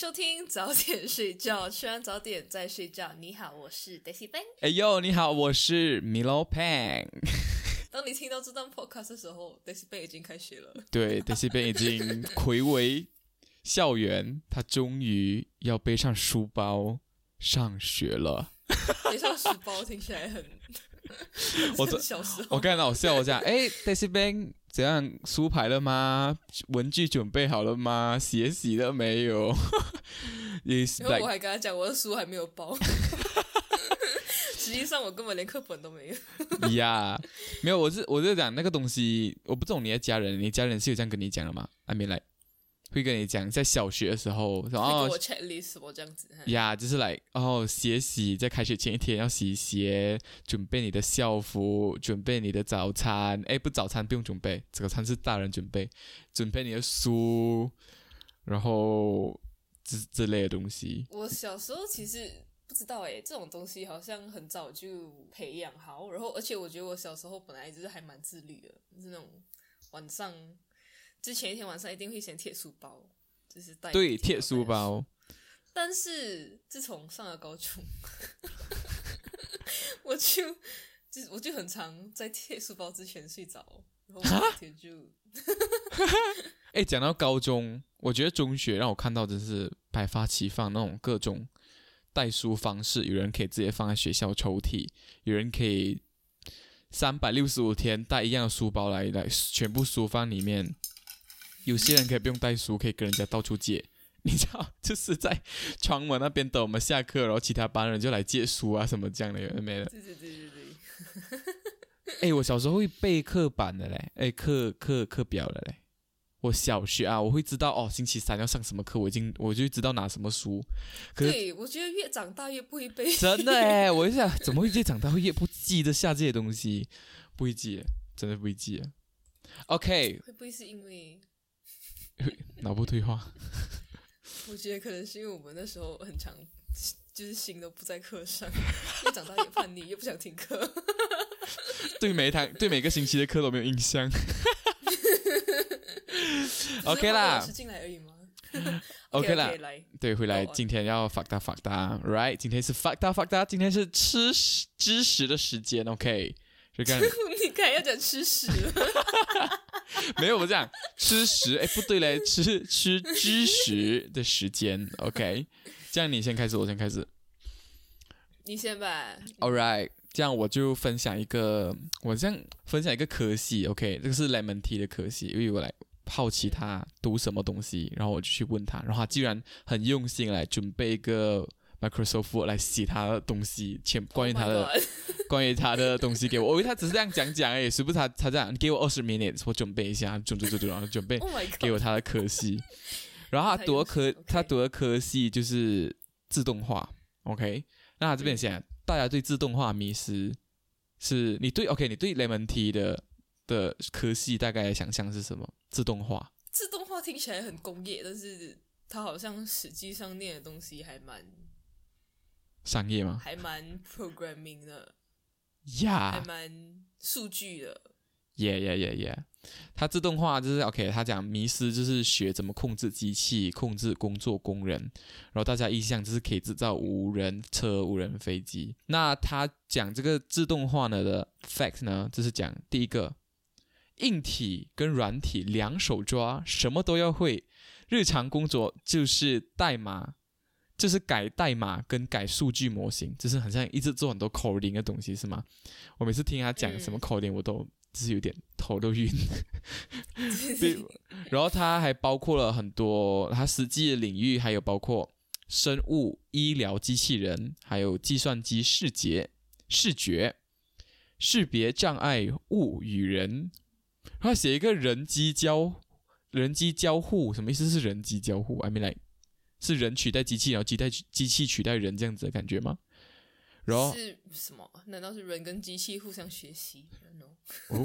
迎收听早点睡觉，吃完早点再睡觉。你好，我是 Daisy Ben。哎呦，你好，我是 Milo Pan。当你听到这段 podcast 的时候，Daisy Ben 已经开学了。对，Daisy Ben 已经回违校园，他终于要背上书包上学了。背上书包听起来很…… 我这小时候，我刚才好笑，我讲，哎，Daisy Ben 怎样？书排了吗？文具准备好了吗？鞋洗了没有？然后 我还跟他讲，我的书还没有包。实际上我根本连课本都没有。呀，没有，我是我是讲那个东西，我不懂你的家人，你家人是有这样跟你讲的吗？还没来。会跟你讲，在小学的时候，然后我 checklist 我这样子，呀，就是来，哦，洗洗，在开学前一天要洗鞋，准备你的校服，准备你的早餐，哎，不，早餐不用准备，早餐是大人准备，准备你的书，然后之之类的东西。我小时候其实不知道，哎，这种东西好像很早就培养好，然后而且我觉得我小时候本来就是还蛮自律的，就是那种晚上。之前一天晚上一定会先贴书包，就是带对贴书包。但是自从上了高中，我就就我就很常在贴书包之前睡着，然后每天就。哎，讲到高中，我觉得中学让我看到的是百花齐放那种各种带书方式，有人可以直接放在学校抽屉，有人可以三百六十五天带一样的书包来来全部书放里面。有些人可以不用带书，可以跟人家到处借，你知道，就是在窗门那边等我们下课，然后其他班人就来借书啊什么这样的，有没有？对对对对对。哎，我小时候会背课本的嘞，哎，课课课表的嘞。我小学啊，我会知道哦，星期三要上什么课，我已经我就知道拿什么书。对，我觉得越长大越不会背。真的哎，我就想，怎么会越长大会越不记得下这些东西？不会记，真的不会记。OK。会不会是因为？脑部退化，我觉得可能是因为我们那时候很长，就是心都不在课上，又长大越叛逆，又不想听课，对每一堂对每个星期的课都没有印象。OK 啦，是进来而已吗？OK 啦，对，回来今天要发达发达，Right？今天是发达发达，今天是吃知识的时间，OK？你看要讲吃屎。没有，我这样吃食，哎，不对嘞，吃吃知识的时间，OK，这样你先开始，我先开始，你先吧。All right，这样我就分享一个，我这样分享一个科系，OK，这个是 Lemon T 的科系，因为我来好奇他读什么东西，然后我就去问他，然后他居然很用心来准备一个。Microsoft 来写他的东西，前关于他的 关于他的东西给我，我以为他只是这样讲讲而已，是不是他他这样？你给我二十 minutes，我准备一下，准准准准，然后准备 给我他的科系。然后他读的科，他读的科系就是自动化。OK，那他这边写，大家对自动化迷失，是你对 OK，你对 Lemon T 的的科系大概想象是什么？自动化？自动化听起来很工业，但是他好像实际上念的东西还蛮。商业吗？还蛮 programming 的呀，还蛮数据的。耶耶耶耶，它自动化就是 OK。他讲迷失就是学怎么控制机器，控制工作工人。然后大家意向就是可以制造无人车、无人飞机。那他讲这个自动化呢的 fact 呢，就是讲第一个，硬体跟软体两手抓，什么都要会。日常工作就是代码。就是改代码跟改数据模型，就是很像一直做很多 coding 的东西，是吗？我每次听他讲什么 coding，我都就是有点头都晕。对，然后他还包括了很多他实际的领域，还有包括生物、医疗机器人，还有计算机视觉、视觉识别障碍物与人。他写一个人机交人机交互，什么意思是人机交互？I mean like 是人取代机器，然后机代机器取代人这样子的感觉吗？然后是什么？难道是人跟机器互相学习？哦，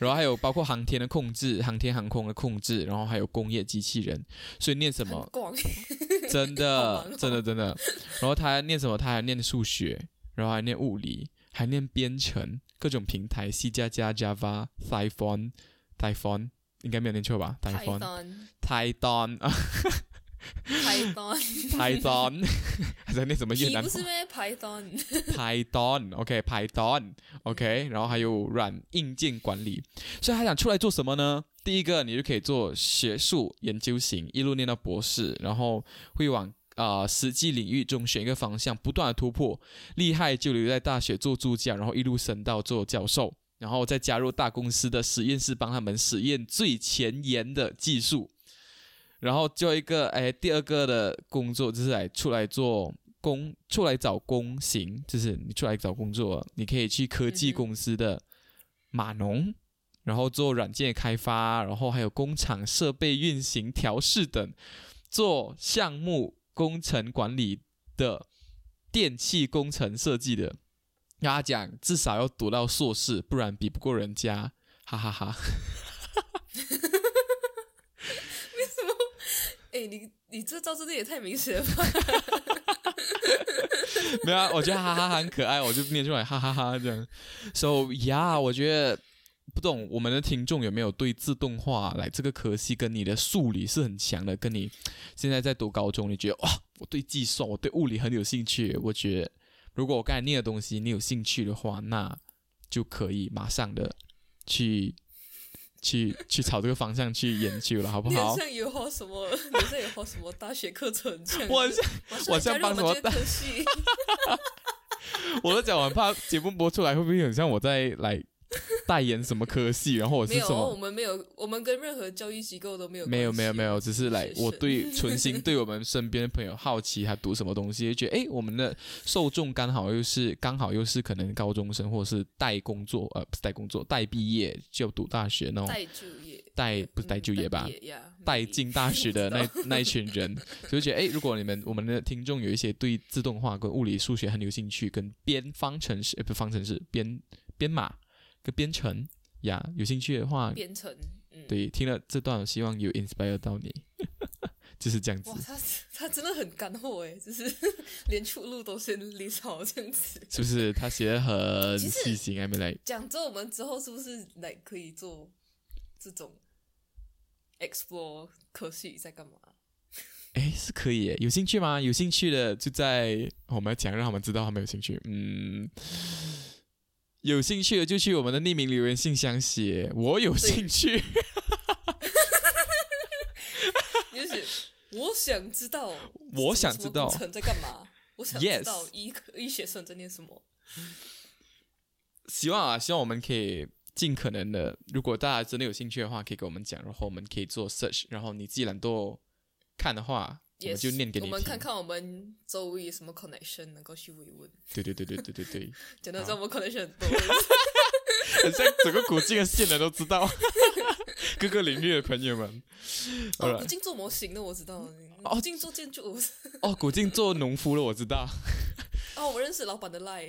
然后还有包括航天的控制、航天航空的控制，然后还有工业机器人。所以念什么？真的，真的，真的。然后他还念什么？他还念数学，然后还念物理，还念编程，各种平台，C 加加、Java、Python、Python，应该没有念错吧？Python、Python 啊。Python，Python，还在那什么越南皮不是咩？Python？Python，OK，Python，OK，、然后还有软硬件管理，所以他想出来做什么呢？第一个，你就可以做学术研究型，一路念到博士，然后会往呃实际领域中选一个方向，不断的突破，厉害就留在大学做助教，然后一路升到做教授，然后再加入大公司的实验室，帮他们实验最前沿的技术。然后就一个，哎，第二个的工作就是来出来做工，出来找工行，就是你出来找工作，你可以去科技公司的码农，然后做软件开发，然后还有工厂设备运行调试等，做项目工程管理的电气工程设计的。跟他讲，至少要读到硕士，不然比不过人家，哈哈哈 哎，你你这招真的也太明显了吧？没有啊，我觉得哈哈哈很可爱，我就念出来哈哈哈这样。So yeah，我觉得不懂我们的听众有没有对自动化来这个科系跟你的数理是很强的，跟你现在在读高中，你觉得哇，我对计算，我对物理很有兴趣。我觉得如果我刚才念的东西你有兴趣的话，那就可以马上的去去去朝这个方向去研究了，好不好好？像有好什么，你好像有好什么大学课程。我很像我像帮什么我们这个科系，我都讲，我很怕节目播出来会不会很像我在来代言什么科系，然后我是没有，什么我？们没有，我们跟任何教育机构都没有没有关系没有没有，只是来我对 存心对我们身边的朋友好奇，他读什么东西，就觉得诶，我们的受众刚好又是刚好又是可能高中生或者是待工作呃不是待工作待毕业就读大学那种待就业，待不是待就业吧嗯？呀，带进大学的那 那一群人，就觉得诶，如果你们我们的听众有一些对自动化跟物理数学很有兴趣，跟编方程式呃不是方程式编编码跟编程呀有兴趣的话，编程，嗯，对，听了这段，我希望有 inspire 到你，就是这样子哇，，他他真的很干货哎，就是 连出路都先 list 好这样子。是不是？他写的很细心，还没来。讲之后，我们之后是不是来可以做这种 explore 科系在干嘛？哎，是可以耶，有兴趣吗？有兴趣的就在我们讲，让他们知道他们有兴趣。嗯，有兴趣的就去我们的匿名留言信箱写“我有兴趣就是 我想知道，我想知道什么工程在干嘛？我想知道医科医学生在念什么？”。希望啊，希望我们可以尽可能的，如果大家真的有兴趣的话，可以跟我们讲，然后我们可以做 search，然后你自己懒惰看的话，我们就念给你听。我们看看我们周围有什么 connection 能够去慰问。对对对对对对对，讲到这，我们 connection 很多。很像整个古晋的线人都知道，各个领域的朋友们。好哦，了古，晋做模型的我知道，哦古晋做建筑，我哦，古晋做农夫的我知道。哦，我认识老板的赖。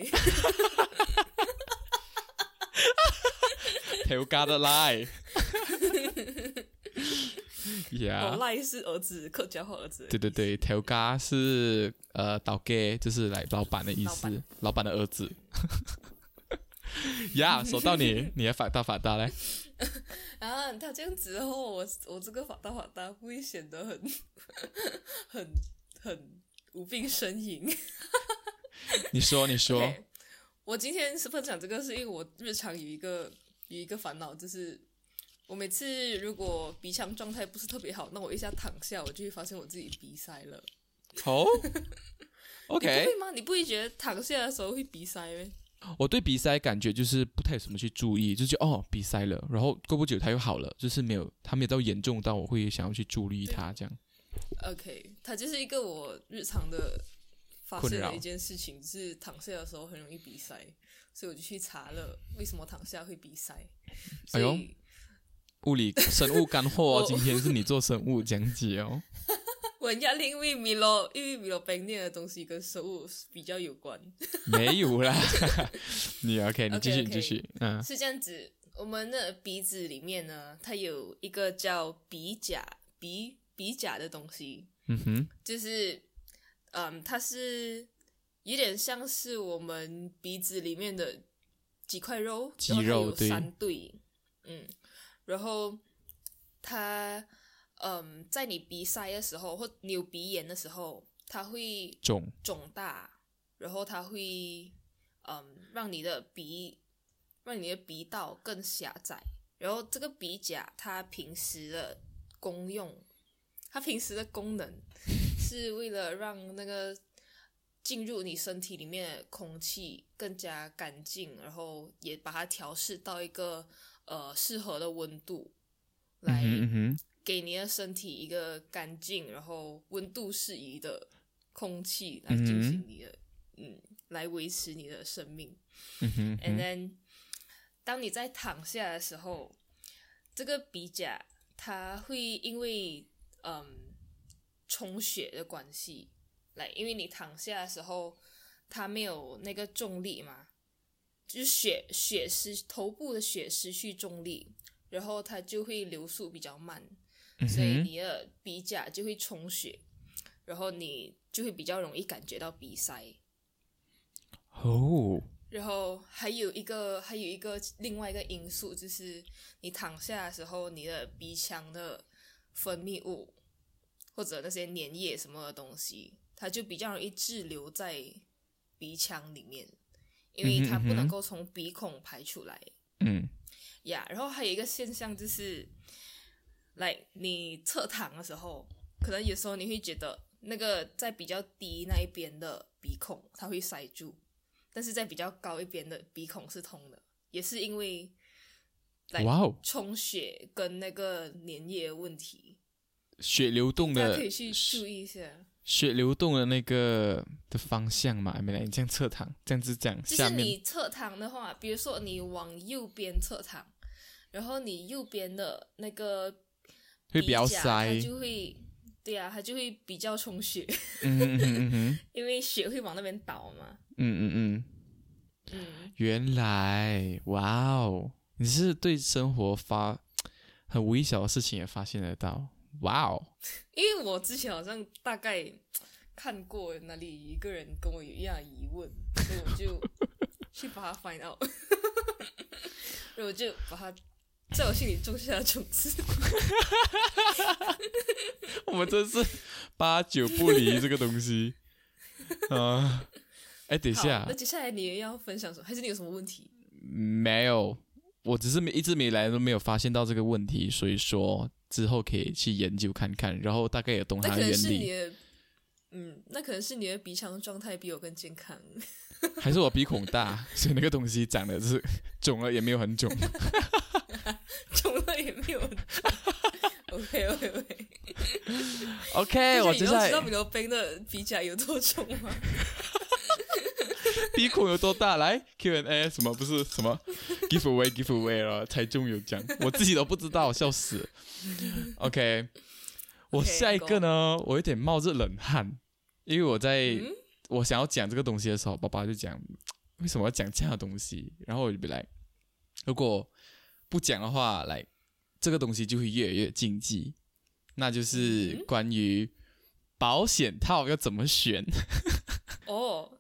条家的赖。哦，呀，赖是儿子，客家话儿子。对对对，条家是呃倒给，就是来老板的意思老板，的儿子。呀，说到你，你的法大法大嘞？啊，他这样子的话，我我这个法大法大会显得很 很很无病呻吟。你说，你说我今天是分享这个，是因为我日常有一个有一个烦恼，就是我每次如果鼻腔状态不是特别好，那我一下躺下，我就会发现我自己鼻塞了。哦你不，OK，会吗？你不会觉得躺下的时候会鼻塞吗？我对鼻塞感觉就是不太有什么去注意，就觉得哦鼻塞了，然后过不久它又好了，就是没有它没有到严重到我会想要去注意它这样。OK，它就是一个我日常的发困扰现的一件事情，就是躺下的时候很容易鼻塞，所以我就去查了为什么躺下会鼻塞。所哎呦以物理生物干货哦，今天是你做生物讲解哦。我很压力，因为米罗因为米罗本念的东西跟生物比较有关。没有啦，你 OK，你继续继续，嗯，是这样子，我们的鼻子里面呢，它有一个叫鼻甲鼻鼻甲的东西，嗯哼，就是嗯，它是有点像是我们鼻子里面的几块肉，肌肉对。三对，嗯，然后它嗯，在你鼻塞的时候，或你有鼻炎的时候，它会肿，肿大，然后它会嗯让你的鼻让你的鼻道更狭窄。然后这个鼻甲它平时的功用，它平时的功能 是为了让那个进入你身体里面的空气更加干净，然后也把它调试到一个呃适合的温度，来给你的身体一个干净，然后温度适宜的空气来进行你的嗯来维持你的生命。And，then，当你在躺下的时候，这个鼻甲它会因为嗯充血的关系，来，因为你躺下的时候，它没有那个重力嘛，就是血血失头部的血失去重力，然后它就会流速比较慢，嗯所以，你的鼻甲就会充血，然后你就会比较容易感觉到鼻塞。哦，然后还有一个，还有一个另外一个因素，就是你躺下的时候，你的鼻腔的分泌物或者那些粘液什么的东西，它就比较容易滞留在鼻腔里面，因为它不能够从鼻孔排出来嗯呀。然后还有一个现象就是，来你侧躺的时候，可能有时候你会觉得那个在比较低那一边的鼻孔它会塞住，但是在比较高一边的鼻孔是通的，也是因为来哇哦，充血跟那个粘液问题，血流动的大家可以去注意一下。血流动的那个的方向嘛，没来，你这样侧躺，这样子讲，就是你侧躺的话，比如说你往右边侧躺，然后你右边的那个会比较塞。它，就会对啊，它就会比较充血，嗯哼嗯哼嗯哼，因为血会往那边倒嘛。嗯嗯嗯，嗯，原来，哇哦，你是对生活发很微小的事情也发现得到，哇哦，因为我之前好像大概看过哪里一个人跟我有一样疑问，所以我就 去把它 find out，然后我就把它在我心里种下了种子。我们真是八九不离这个东西啊！哎，等一，下那，接下来你要分享什么？还是你有什么问题？没有，我只是没一直没来都没有发现到这个问题，所以说之后可以去研究看看，然后大概也懂那可能它的原理。嗯，那可能是你的鼻腔状态比我更健康。还是我鼻孔大，所以那个东西长得是肿了也没有很肿。肿了也没有很肿。OK OK OK，OK，我接知下来道知道米罗宾的鼻甲有多重吗？鼻孔有多大？来 Q&A 什么？不是什么？give away give away 了，猜中有奖，我自己都不知道，笑死。OK，我下一个呢，我有点冒着冷汗，因为我在、嗯？我想要讲这个东西的时候，爸爸就讲为什么要讲这样的东西，然后我就 be like，如果不讲的话，来这个东西就会越来越禁忌，那就是嗯？关于保险套要怎么选。哦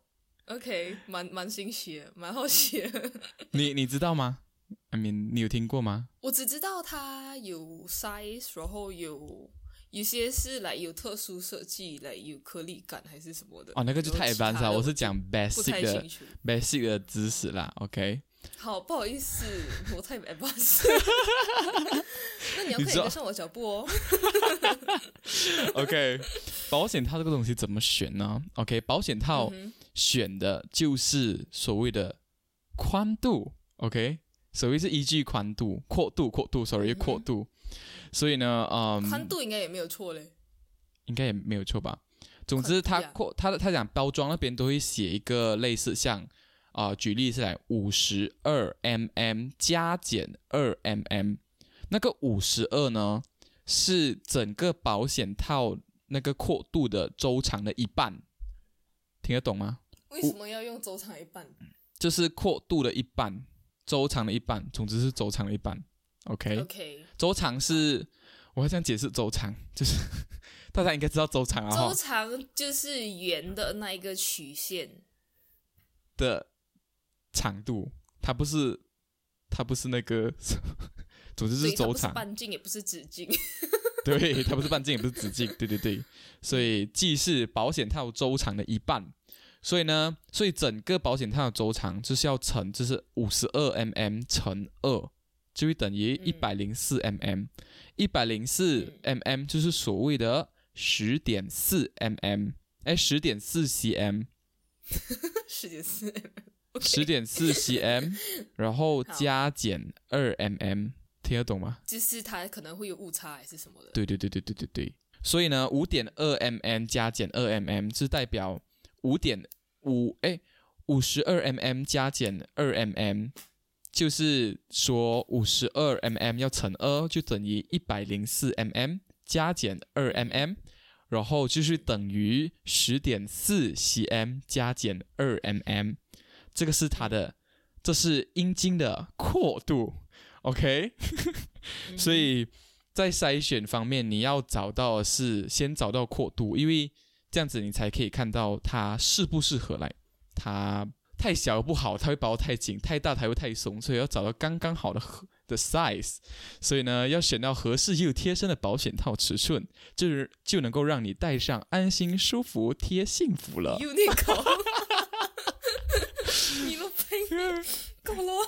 ，OK，蛮蛮新奇的，蛮好奇的。你你知道吗？I mean，你有听过吗？我只知道它有 size，然后有有些是来有特殊设计，来有颗粒感还是什么的。哦，那个就太 advanced 了，我是讲 basic 的 basic 的知识啦。OK，好，不好意思，我太 advanced。那你要你知道快点跟上我脚步哦。OK，保险套这个东西怎么选呢？OK，保险套选的就是所谓的宽度。OK，所谓是依据宽度、阔度、阔度，sorry，阔度。所以呢，嗯，宽度应该也没有错嘞。应该也没有错吧。总之，它扩它的它讲包装那边都会写一个类似像啊、举例是来五十二 mm 加减二 mm，那个五十二呢是整个保险套那个阔度的周长的一半，听得懂吗？为什么要用周长一半？就是阔度的一半，周长的一半，总之是周长的一半。OK，OK，周长是我要这样解释周长，就是 大家应该知道周长啊周长就是圆的那一个曲线。的长度，它不是它不是那个，总之是周长。半径，也不是直径。对，它不是半径，也不是直径，对对对，所以既是保险套周长的一半，所以呢，所以整个保险套的周长就是要乘，就是五十二 mm 乘二，就会等于一百零四 mm，一百零四 mm 就是所谓的十点四 mm，哎，十点四 cm，十点四，十点四 cm，然后加减二 mm，听得懂吗？就是它可能会有误差还是什么的。对对对对对对对，所以呢，五点二 mm 加减二 mm 是代表五点五哎五十二 mm 加减二 mm，就是说五十二 mm 要乘二就等于一百零四 mm 加减二 mm，然后就是等于十点四 cm 加减二 mm，这个是它的，这是阴茎的阔度，OK，所以在筛选方面，你要找到的是先找到阔度，因为这样子你才可以看到它适不适合来。它太小不好，它会包太紧；太大它会太松，所以要找到刚刚好的合的 size。所以呢，要选到合适又贴身的保险套尺寸，就是就能够让你戴上安心、舒服、贴幸福了。Uniqlo，你都配够了。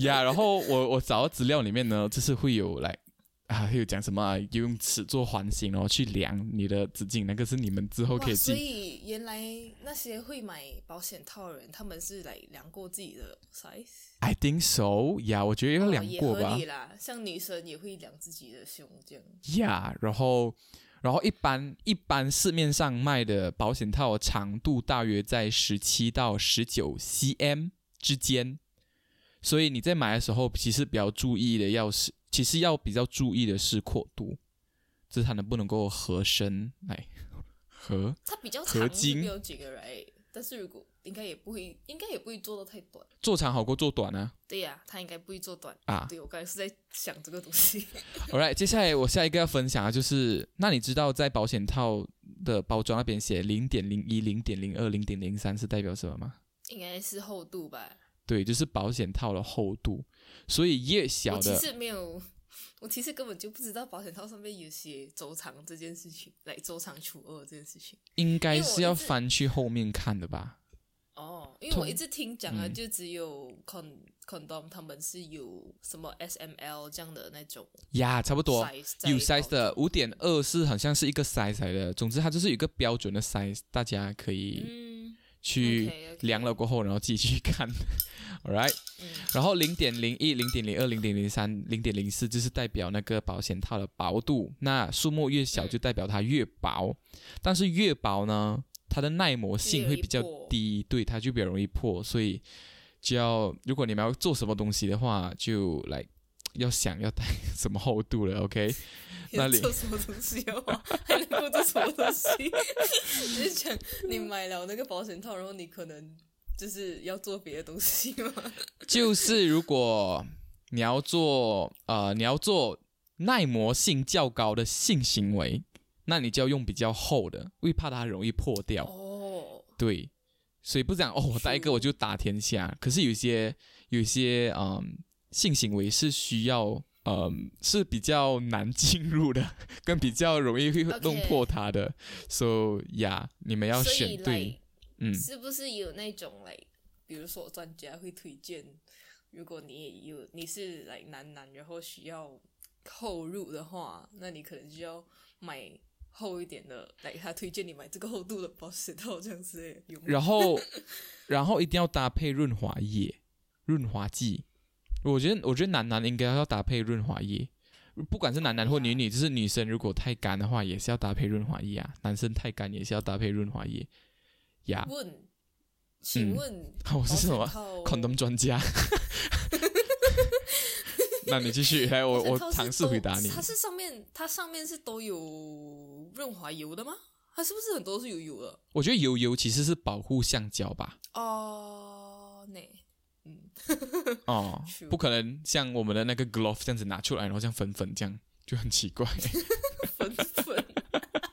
呀然后我我找到资料里面呢，就是会有来啊，会有讲什么啊用尺做环形，然后去量你的直径，那个是你们之后可以哇，所。以原来那些会买保险套的人，他们是来量过自己的 size，I think so，呀，我觉得要量过吧啦。像女生也会量自己的胸这样。呀然后然后一般一般市面上卖的保险套长度大约在十七到十九 cm 之间，所以你在买的时候其实比较注意的要是，其实要比较注意的是阔度，就是它能不能够合身来合。它比较合长是没有几个人，但是如果应该也不会，应该也不会做到太短。做长好过做短啊对呀、它应该不会做短。啊对我刚才是在想这个东西。Alright，接下来我下一个要分享的就是，那你知道在保险套的包装那边写零点零一、零点零二、零点零三是代表什么吗？应该是厚度吧。对，就是保险套的厚度，所以越小的我其实没有，我其实根本就不知道保险套上面有写周长这件事情，来周长除二这件事情。应该是要翻去后面看的吧？哦，因为我一直听讲啊嗯就只有 con condom 他们是有什么 S M L 这样的那种呀，差不多有 size 的五点二是好像是一个 size 来的，总之它就是有一个标准的 size，大家可以嗯去量了过后，然后自己去看。all right 嗯。然后零点零一、零点零二、零点零三、零点零四就是代表那个保险套的薄度，那数目越小嗯。就代表它越薄，但是越薄呢，它的耐磨性会比较低，对，它就比较容易破，所以就要如果你们要做什么东西的话，就来要想要带什么厚度了，OK？那里做什么东西的话，还能够做什么东西？你是想你买了那个保险套，然后你可能就是要做别的东西吗？就是如果你要做呃你要做耐磨性较高的性行为，那你就要用比较厚的，因为怕它容易破掉。哦，对，所以不讲哦，我带一个我就打天下。可是有些有些嗯性行为是需要嗯是比较难进入的，跟比较容易会弄破它的。所以呀、你们要选对来，嗯。是不是有那种来，比如说专家会推荐，如果你也有你是来男男，然后需要后入的话，那你可能就要买厚一点的，来他推荐你买这个厚度的保湿套这样子？然后，然后一定要搭配润滑液、润滑剂。我觉得，我觉得男男应该要搭配润滑液，不管是男男或女女，就是女生如果太干的话，也是要搭配润滑液啊；男生太干也是要搭配润滑液。呀，问，请问 我是什么 condom 专家？那你继续来，我我尝试回答你。它是上面它上面是都有润滑油的吗？它是不是很多是有油的？我觉得油油其实是保护橡胶吧？哦，那嗯，哦 不可能像我们的那个 glove 这样子拿出来，然后像粉粉这样，就很奇怪。粉粉，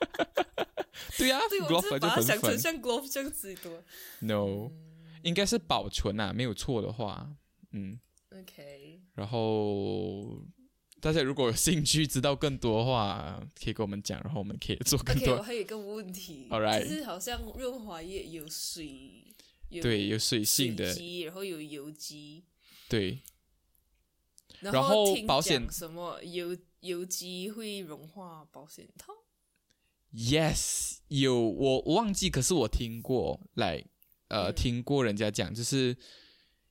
对呀、对我 glove 就它。想成像 glove 这样子多。No，、应该是保存啊，没有错的话，嗯，OK，然后大家如果有兴趣知道更多的话，可以跟我们讲，然后我们可以做更 OK，我多。还有一个问题 Alright 就是好像润滑液有水，有对，有水水性的，然后有油机，对，然然后听保险讲什么油油机会融化保险套。Yes，有我我忘记，可是我听过，来呃、嗯听过人家讲，就是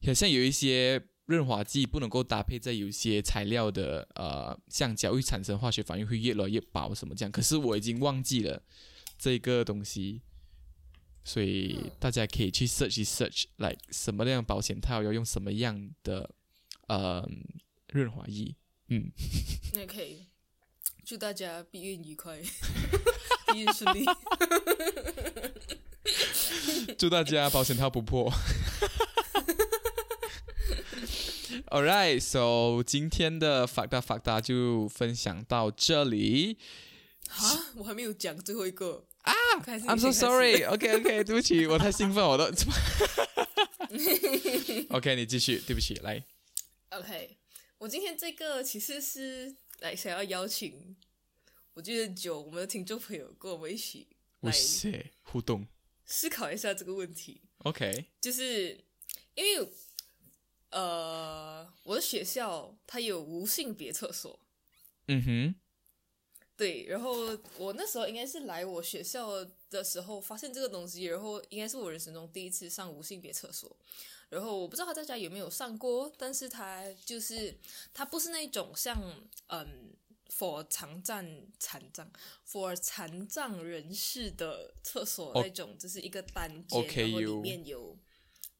好像有一些润滑剂不能够搭配在有些材料的呃橡胶，会产生化学反应，会越来越薄什么这样。可是我已经忘记了这个东西，所以嗯大家可以去 search 一 search，来什么样保险套要用什么样的呃润滑液。嗯，那可以，祝大家避孕愉快，避孕顺利。祝大家保险套不破。All right, so 今天的法大法大就分享到这里。啊，我还没有讲最后一个啊 I'm so sorry. OK OK，对不起，我太兴奋，我都。OK，你继续，对不起，来。OK，我今天这个其实是来想要邀请，我觉得久我们的听众朋友跟我们一起哇来塞，互动。思考一下这个问题，OK，就是因为呃，我的学校它有无性别厕所，嗯哼，对，然后我那时候应该是来我学校的时候发现这个东西，然后应该是我人生中第一次上无性别厕所。然后我不知道他在家有没有上过，但是他就是他不是那种像嗯，for 残障残障 for 残障人士的厕所哦那种，就是一个单间然后里有面有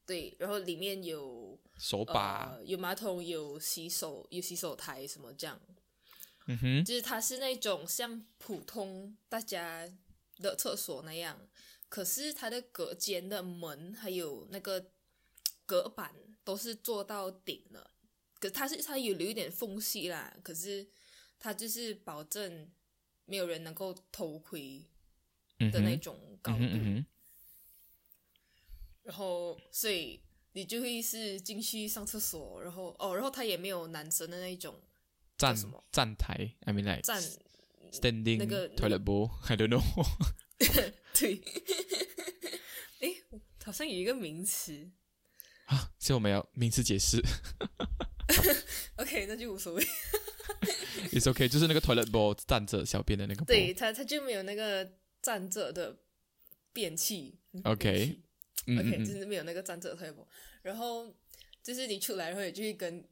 对，然后里面有手把，呃有马桶，有洗手，有洗手台什么这样。嗯哼，就是它是那种像普通大家的厕所那样，可是它的隔间的门还有那个隔板都是做到顶了，可是它是它有留一点缝隙啦，可是它就是保证没有人能够偷窥嗯的那，种高度，嗯哼，嗯哼，然后所以你就会是进去上厕所，然后哦，然后它也没有男生的那种站什么站台，I mean like 站 standing 那个 toilet bowl，I don't know。对，诶，好像有一个名词啊，所以我们要名词解释。，OK，那就无所谓。It's OK，就是那个 toilet bowl 站着小便的那个 bowl。对，它它就没有那个站着的便器。OK 便器嗯 OK，嗯嗯，就是没有那个站着的 table。然后就是你出来，然后也就会跟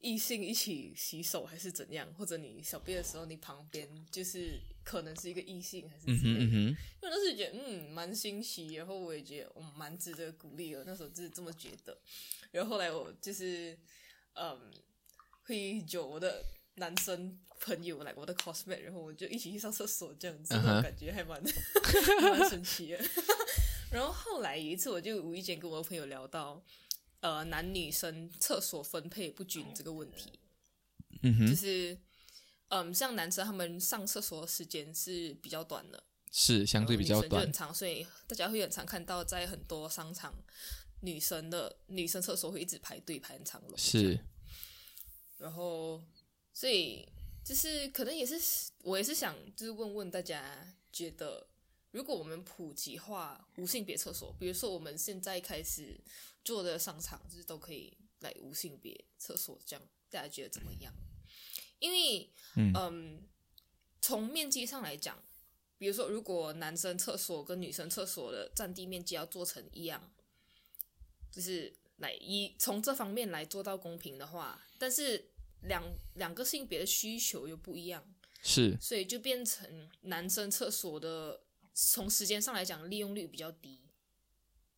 异性一起洗手，还是怎样？或者你小便的时候，你旁边就是可能是一个异性，还是嗯之类的。哼嗯哼，因为那时候觉得嗯蛮新奇，然后我也觉得我蛮值得鼓励的，那时候就是这么觉得。然后后来我就是嗯会有我的男生朋友来我的 cosmet，然后我就一起去上厕所这样子，感觉还蛮还 蛮神奇的。然后后来有一次，我就无意间跟我朋友聊到，呃，男女生厕所分配不均这个问题，就嗯哼，就是，嗯，像男生他们上厕所的时间是比较短的，是相对比较短很。长，所以大家会很常看到在很多商场，女生的女生厕所会一直排队排很长龙。是，然后所以就是可能也是我也是想就是问问大家，觉得如果我们普及化无性别厕所，比如说我们现在开始做的商场，就是都可以来无性别厕所，这样大家觉得怎么样？因为嗯嗯，从面积上来讲，比如说如果男生厕所跟女生厕所的占地面积要做成一样，就是来一从这方面来做到公平的话，但是两两个性别的需求又不一样，是，所以就变成男生厕所的从时间上来讲利用率比较低，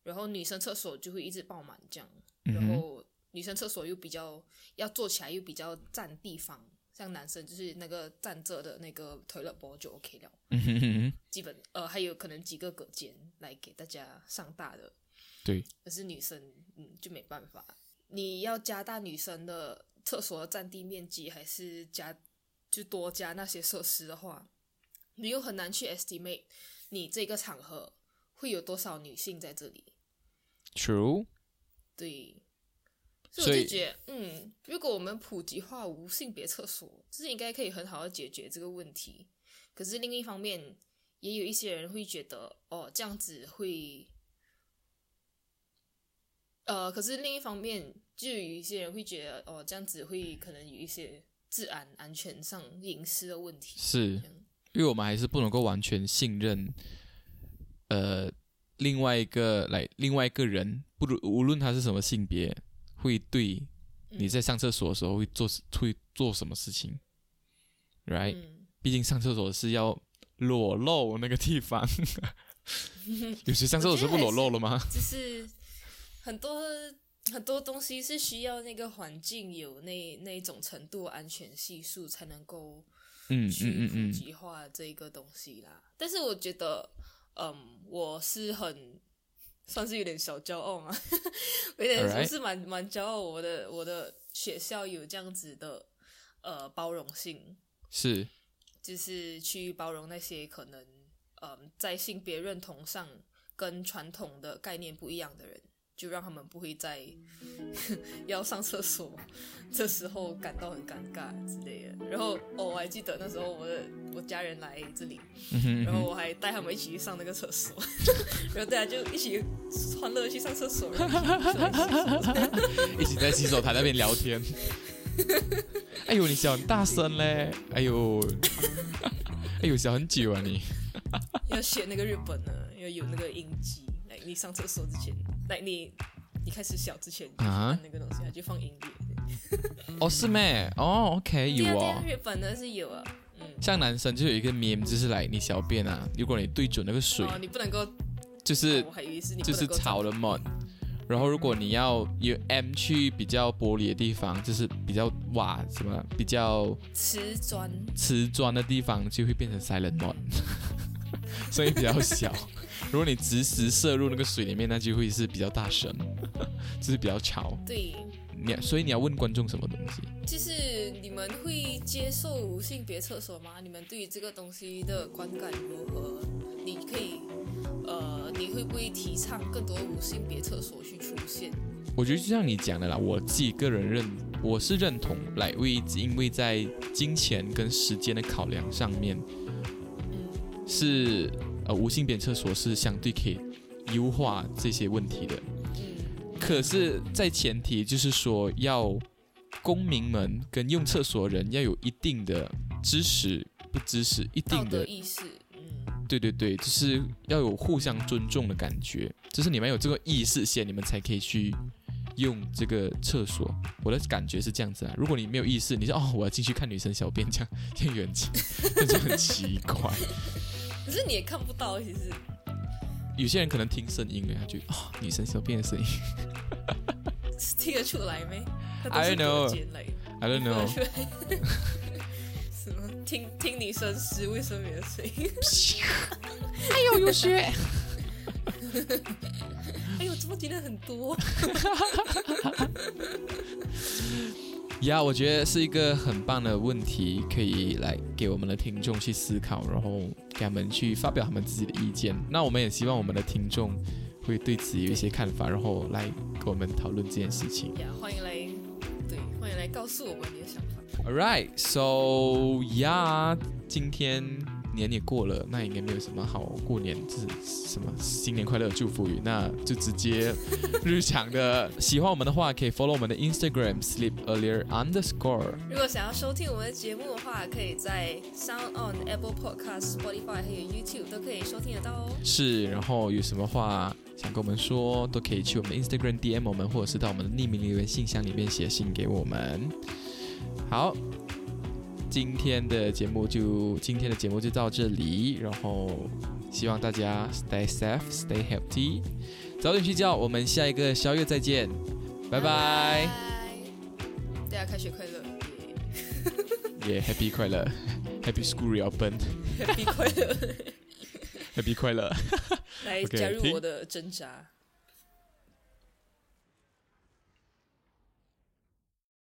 然后女生厕所就会一直爆满这样，然后女生厕所又比较要坐起来又比较占地方，像男生就是那个站着的那个 toilet bowl 就 OK 了，基本呃还有可能几个隔间来给大家上大的，对，可是女生嗯就没办法，你要加大女生的厕所的占地面积，还是加就多加那些设施的话，你又很难去 estimate 你这个场合会有多少女性在这里。True，对，所以我就觉得，嗯，如果我们普及化无性别厕所，这应该可以很好的解决这个问题。可是另一方面，也有一些人会觉得，哦，这样子会，呃，可是另一方面，就有一些人会觉得，哦，这样子会可能有一些治安安全上隐私的问题。是因为我们还是不能够完全信任，呃，另外一个来另外一个人，不如无论他是什么性别，会对你在上厕所的时候会做会做什么事情，right？、嗯，毕竟上厕所是要裸露那个地方，有些上厕所是不裸露了吗？就是很多很多东西是需要那个环境有那那一种程度安全系数才能够嗯去普嗯嗯嗯，及化这一个东西啦。但是我觉得，嗯，我是很算是有点小骄傲嘛，我 有点我是蛮蛮骄傲，我的我的学校有这样子的呃包容性，是。就是去包容那些可能嗯在性别认同上跟传统的概念不一样的人。就让他们不会在 要上厕所这时候感到很尴尬之类的。然后哦，我还记得那时候我的我家人来这里，然后我还带他们一起去上那个厕所，然后大家就一起欢乐地去上厕所，一起去上厕所一起在洗手台那边聊天。哎呦，你笑很大声嘞！哎呦，哎呦，笑很久啊你。要学那个日本呢，要有那个音机，来你上厕所之前，来你你开始小之前，啊按那个东西，它就放音乐。哦，是咩？哦，OK，有哦对啊对啊。日本的是有啊，嗯，像男生就有一个 meme，就是来你小便啊，如果你对准那个水，哦，你不能够，就是哦我还以为是你就是不能够草的 mod。然后如果你要有 M 去比较玻璃的地方，就是比较瓦什么比较瓷砖，瓷砖的地方，就会变成 silent mod，声音比较小。如果你直直射入那个水里面，那就会是比较大声，就是比较吵。对，你所以你要问观众什么东西？就是你们会接受无性别厕所吗？你们对于这个东西的观感如何？你可以，呃，你会不会提倡更多无性别厕所去出现？我觉得就像你讲的啦，我自己个人认，我是认同来为因为在金钱跟时间的考量上面，嗯是呃无性别厕所是相对可以优化这些问题的。嗯可是，在前提就是说，要公民们跟用厕所的人要有一定的知识，不知识，一定的意识，嗯对对对，就是要有互相尊重的感觉，就是你们有这个意识先，你们才可以去用这个厕所。我的感觉是这样子啊，如果你没有意识，你说哦，我要进去看女生小便，这样这样有点奇，那就很奇怪。可是你也看不到，其实有些人可能听声音了，他就哦，女生小便的声音听得出来没？I 是 know，I don't know 什么？听听你绅士卫生棉的声音？哎呦，有血！哎呦，怎么今天很多？呀我觉得是一个很棒的问题，可以来给我们的听众去思考，然后给他们去发表他们自己的意见。那我们也希望我们的听众会对此有一些看法，然后来跟我们讨论这件事情。呀，欢迎来，对，欢迎来告诉我们你的想法。All right, so yeah，，今天年也过了，那应该没有什么好过年，就是什么新年快乐祝福语，那就直接日常的。喜欢我们的话，可以 follow 我们的 Instagram sleep earlier underscore。如果想要收听我们的节目的话，可以在 Sound On、Apple Podcast、Spotify 还有 YouTube 都可以收听得到哦。是，然后有什么话想跟我们说，都可以去我们的 Instagram DM 我们，或者是到我们的匿名留言信箱里面写信给我们。好，今天的节目就今天的节目就到这里，然后希望大家 stay safe, stay healthy，早点睡觉。我们下一个宵夜再见，拜拜，大家开学快乐。耶也、happy 快乐，Happy School Reopen，Happy 快乐，Happy 快乐！来 加入我的挣扎。